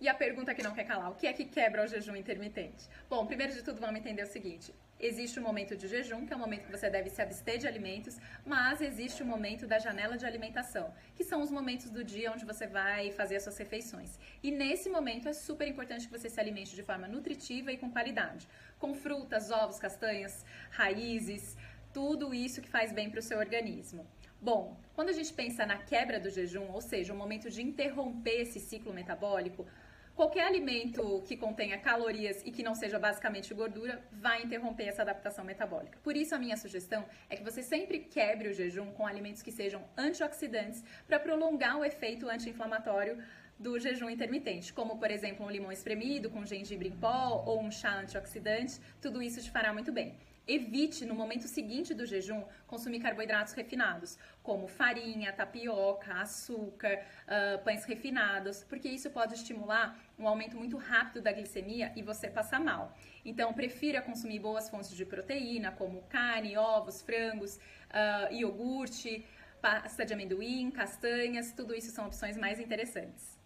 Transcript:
E a pergunta que não quer calar, o que é que quebra o jejum intermitente? Bom, primeiro de tudo vamos entender o seguinte, existe o momento de jejum, que é o momento que você deve se abster de alimentos, mas existe o momento da janela de alimentação, que são os momentos do dia onde você vai fazer as suas refeições. E nesse momento é super importante que você se alimente de forma nutritiva e com qualidade, com frutas, ovos, castanhas, raízes, tudo isso que faz bem para o seu organismo. Bom, quando a gente pensa na quebra do jejum, ou seja, o momento de interromper esse ciclo metabólico, qualquer alimento que contenha calorias e que não seja basicamente gordura vai interromper essa adaptação metabólica. Por isso, a minha sugestão é que você sempre quebre o jejum com alimentos que sejam antioxidantes para prolongar o efeito anti-inflamatório do jejum intermitente, como por exemplo um limão espremido com gengibre em pó ou um chá antioxidante, tudo isso te fará muito bem. Evite, no momento seguinte do jejum, consumir carboidratos refinados, como farinha, tapioca, açúcar, uh, pães refinados, porque isso pode estimular um aumento muito rápido da glicemia e você passar mal. Então, prefira consumir boas fontes de proteína, como carne, ovos, frangos, uh, iogurte, pasta de amendoim, castanhas, tudo isso são opções mais interessantes.